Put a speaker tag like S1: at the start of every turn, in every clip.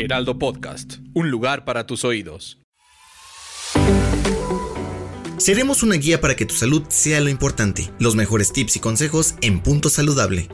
S1: Heraldo Podcast, un lugar para tus oídos.
S2: Seremos una guía para que tu salud sea lo importante. Los mejores tips y consejos en Punto Saludable.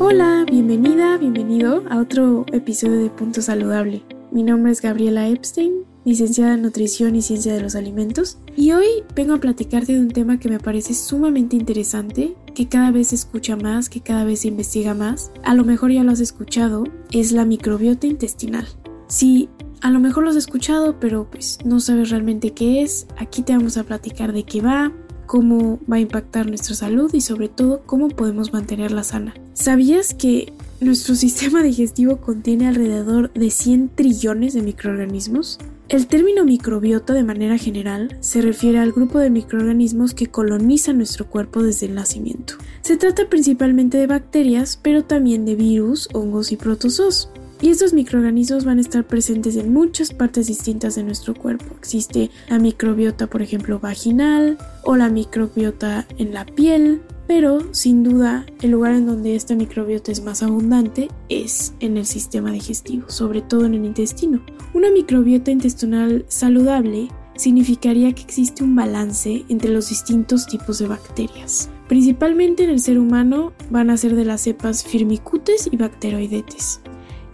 S3: Hola, bienvenida, bienvenido a otro episodio de Punto Saludable. Mi nombre es Gabriela Epstein, licenciada en Nutrición y Ciencia de los Alimentos, y hoy vengo a platicarte de un tema que me parece sumamente interesante, que cada vez se escucha más, que cada vez se investiga más. A lo mejor ya lo has escuchado, es la microbiota intestinal. Sí, a lo mejor lo has escuchado, pero pues no sabes realmente qué es. Aquí te vamos a platicar de qué va, cómo va a impactar nuestra salud y sobre todo cómo podemos mantenerla sana. ¿Sabías que nuestro sistema digestivo contiene alrededor de 100 trillones de microorganismos? El término microbiota de manera general se refiere al grupo de microorganismos que colonizan nuestro cuerpo desde el nacimiento. Se trata principalmente de bacterias, pero también de virus, hongos y protozoos. Y estos microorganismos van a estar presentes en muchas partes distintas de nuestro cuerpo. Existe la microbiota, por ejemplo, vaginal o la microbiota en la piel, pero sin duda el lugar en donde esta microbiota es más abundante es en el sistema digestivo, sobre todo en el intestino. Una microbiota intestinal saludable significaría que existe un balance entre los distintos tipos de bacterias. Principalmente en el ser humano van a ser de las cepas firmicutes y bacteroidetes.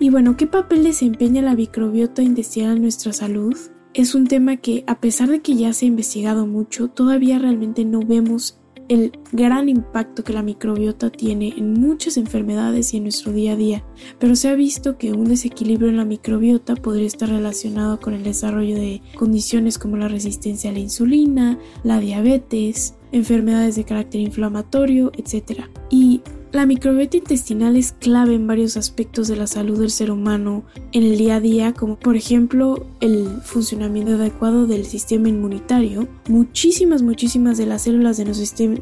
S3: Y bueno, ¿qué papel desempeña la microbiota intestinal en nuestra salud? Es un tema que, a pesar de que ya se ha investigado mucho, todavía realmente no vemos el gran impacto que la microbiota tiene en muchas enfermedades y en nuestro día a día, pero se ha visto que un desequilibrio en la microbiota podría estar relacionado con el desarrollo de condiciones como la resistencia a la insulina, la diabetes, enfermedades de carácter inflamatorio, etc. Y la microbiota intestinal es clave en varios aspectos de la salud del ser humano en el día a día, como por ejemplo el funcionamiento adecuado del sistema inmunitario. Muchísimas, muchísimas de las células de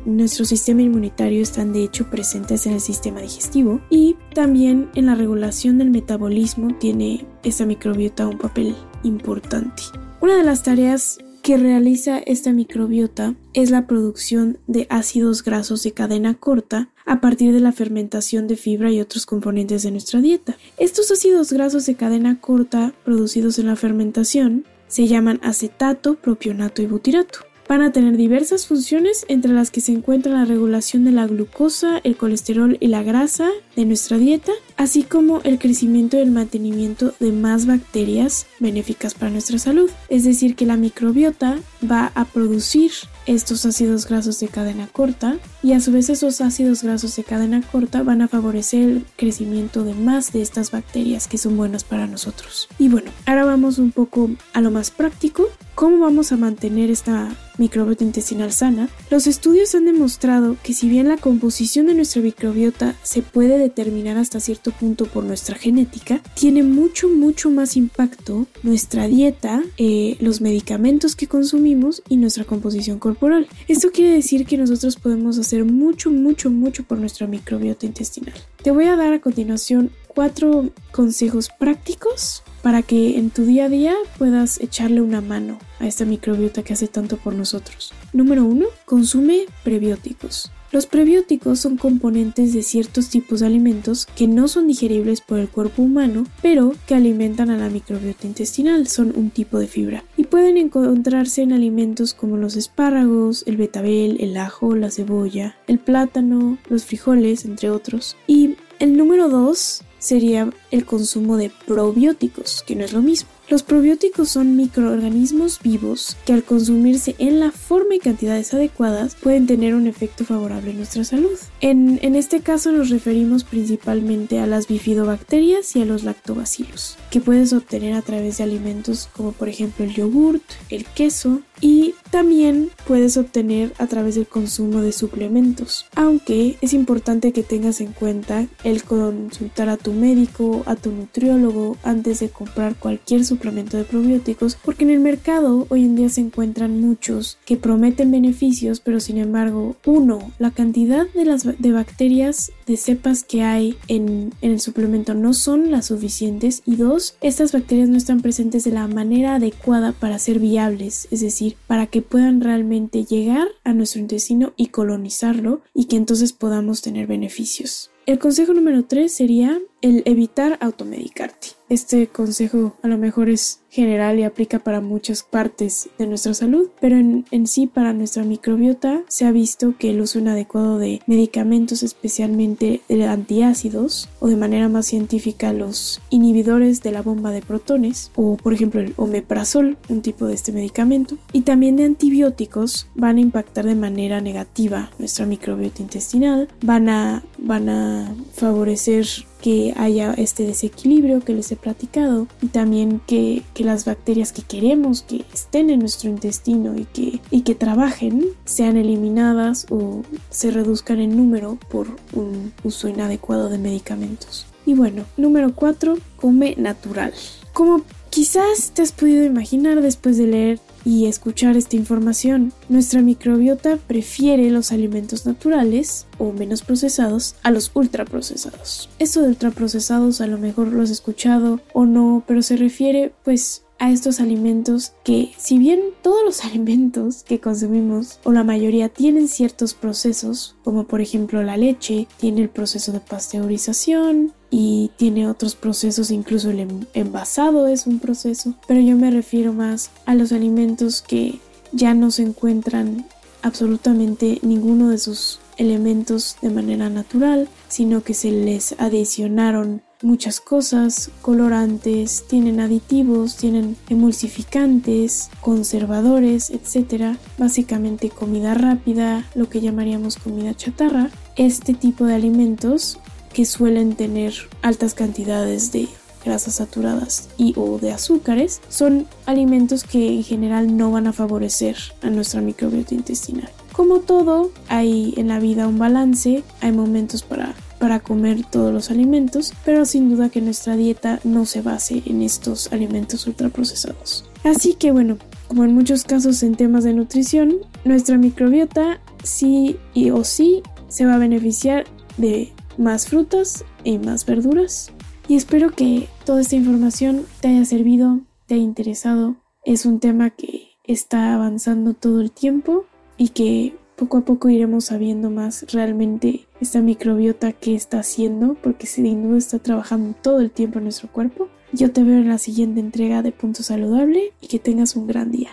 S3: nuestro sistema, inmunitario están de hecho presentes en el sistema digestivo y también en la regulación del metabolismo tiene esta microbiota un papel importante. Una de las tareas que realiza esta microbiota es la producción de ácidos grasos de cadena corta a partir de la fermentación de fibra y otros componentes de nuestra dieta. Estos ácidos grasos de cadena corta producidos en la fermentación se llaman acetato, propionato y butirato. Van a tener diversas funciones entre las que se encuentra la regulación de la glucosa, el colesterol y la grasa de nuestra dieta, así como el crecimiento y el mantenimiento de más bacterias benéficas para nuestra salud. Es decir, que la microbiota va a producir estos ácidos grasos de cadena corta y a su vez esos ácidos grasos de cadena corta van a favorecer el crecimiento de más de estas bacterias que son buenas para nosotros. Y bueno, ahora vamos un poco a lo más práctico, cómo vamos a mantener esta microbiota intestinal sana. Los estudios han demostrado que si bien la composición de nuestra microbiota se puede determinar hasta cierto punto por nuestra genética, tiene mucho mucho más impacto nuestra dieta, eh, los medicamentos que consumimos y nuestra composición corporal esto quiere decir que nosotros podemos hacer mucho, mucho, mucho por nuestra microbiota intestinal. Te voy a dar a continuación cuatro consejos prácticos para que en tu día a día puedas echarle una mano a esta microbiota que hace tanto por nosotros. Número uno, consume prebióticos. Los prebióticos son componentes de ciertos tipos de alimentos que no son digeribles por el cuerpo humano, pero que alimentan a la microbiota intestinal, son un tipo de fibra y pueden encontrarse en alimentos como los espárragos, el betabel, el ajo, la cebolla, el plátano, los frijoles, entre otros. Y el número 2 sería el consumo de probióticos, que no es lo mismo. Los probióticos son microorganismos vivos que al consumirse en la forma y cantidades adecuadas pueden tener un efecto favorable en nuestra salud. En, en este caso nos referimos principalmente a las bifidobacterias y a los lactobacilos, que puedes obtener a través de alimentos como por ejemplo el yogurt, el queso y también puedes obtener a través del consumo de suplementos. Aunque es importante que tengas en cuenta el consultar a tu médico, a tu nutriólogo antes de comprar cualquier suplemento de probióticos porque en el mercado hoy en día se encuentran muchos que prometen beneficios pero sin embargo uno la cantidad de las de bacterias de cepas que hay en, en el suplemento no son las suficientes y dos estas bacterias no están presentes de la manera adecuada para ser viables es decir para que puedan realmente llegar a nuestro intestino y colonizarlo y que entonces podamos tener beneficios. El consejo número 3 sería el evitar automedicarte. Este consejo a lo mejor es general y aplica para muchas partes de nuestra salud, pero en, sí para nuestra microbiota se ha visto que el uso inadecuado de medicamentos, especialmente de antiácidos o de manera más científica los inhibidores de la bomba de protones o por ejemplo el omeprazol, un tipo de este medicamento, y también de antibióticos van a impactar de manera negativa nuestra microbiota intestinal, van a, van a favorecer que haya este desequilibrio que les he platicado y también que, las bacterias que queremos que estén en nuestro intestino y que, y que trabajen sean eliminadas o se reduzcan en número por un uso inadecuado de medicamentos. Y bueno, número 4, come natural. Como quizás te has podido imaginar después de leer y escuchar esta información. Nuestra microbiota prefiere los alimentos naturales o menos procesados a los ultraprocesados. Esto de ultraprocesados a lo mejor lo has escuchado o no, pero se refiere pues a estos alimentos que si bien todos los alimentos que consumimos o la mayoría tienen ciertos procesos, como por ejemplo la leche, tiene el proceso de pasteurización, y tiene otros procesos, incluso el envasado es un proceso, pero yo me refiero más a los alimentos que ya no se encuentran absolutamente ninguno de sus elementos de manera natural, sino que se les adicionaron muchas cosas, colorantes, tienen aditivos, tienen emulsificantes, conservadores, etc. Básicamente comida rápida, lo que llamaríamos comida chatarra. Este tipo de alimentos que suelen tener altas cantidades de grasas saturadas y o de azúcares son alimentos que en general no van a favorecer a nuestra microbiota intestinal. Como todo, hay en la vida un balance, hay momentos para, para comer todos los alimentos, pero sin duda que nuestra dieta no se base en estos alimentos ultraprocesados. Así que bueno, como en muchos casos en temas de nutrición, nuestra microbiota sí y o sí se va a beneficiar de más frutas y más verduras. Y espero que toda esta información te haya servido, te haya interesado. Es un tema que está avanzando todo el tiempo y que poco a poco iremos sabiendo más realmente esta microbiota que está haciendo, porque sin duda está trabajando todo el tiempo en nuestro cuerpo. Yo te veo en la siguiente entrega de Punto Saludable y que tengas un gran día.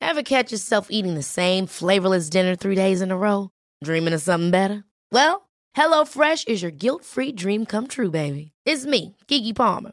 S4: Ever catch yourself eating the same flavorless dinner three days in a row? Dreaming of something better? Well, HelloFresh is your guilt-free dream come true, baby. It's me, Kiki Palmer.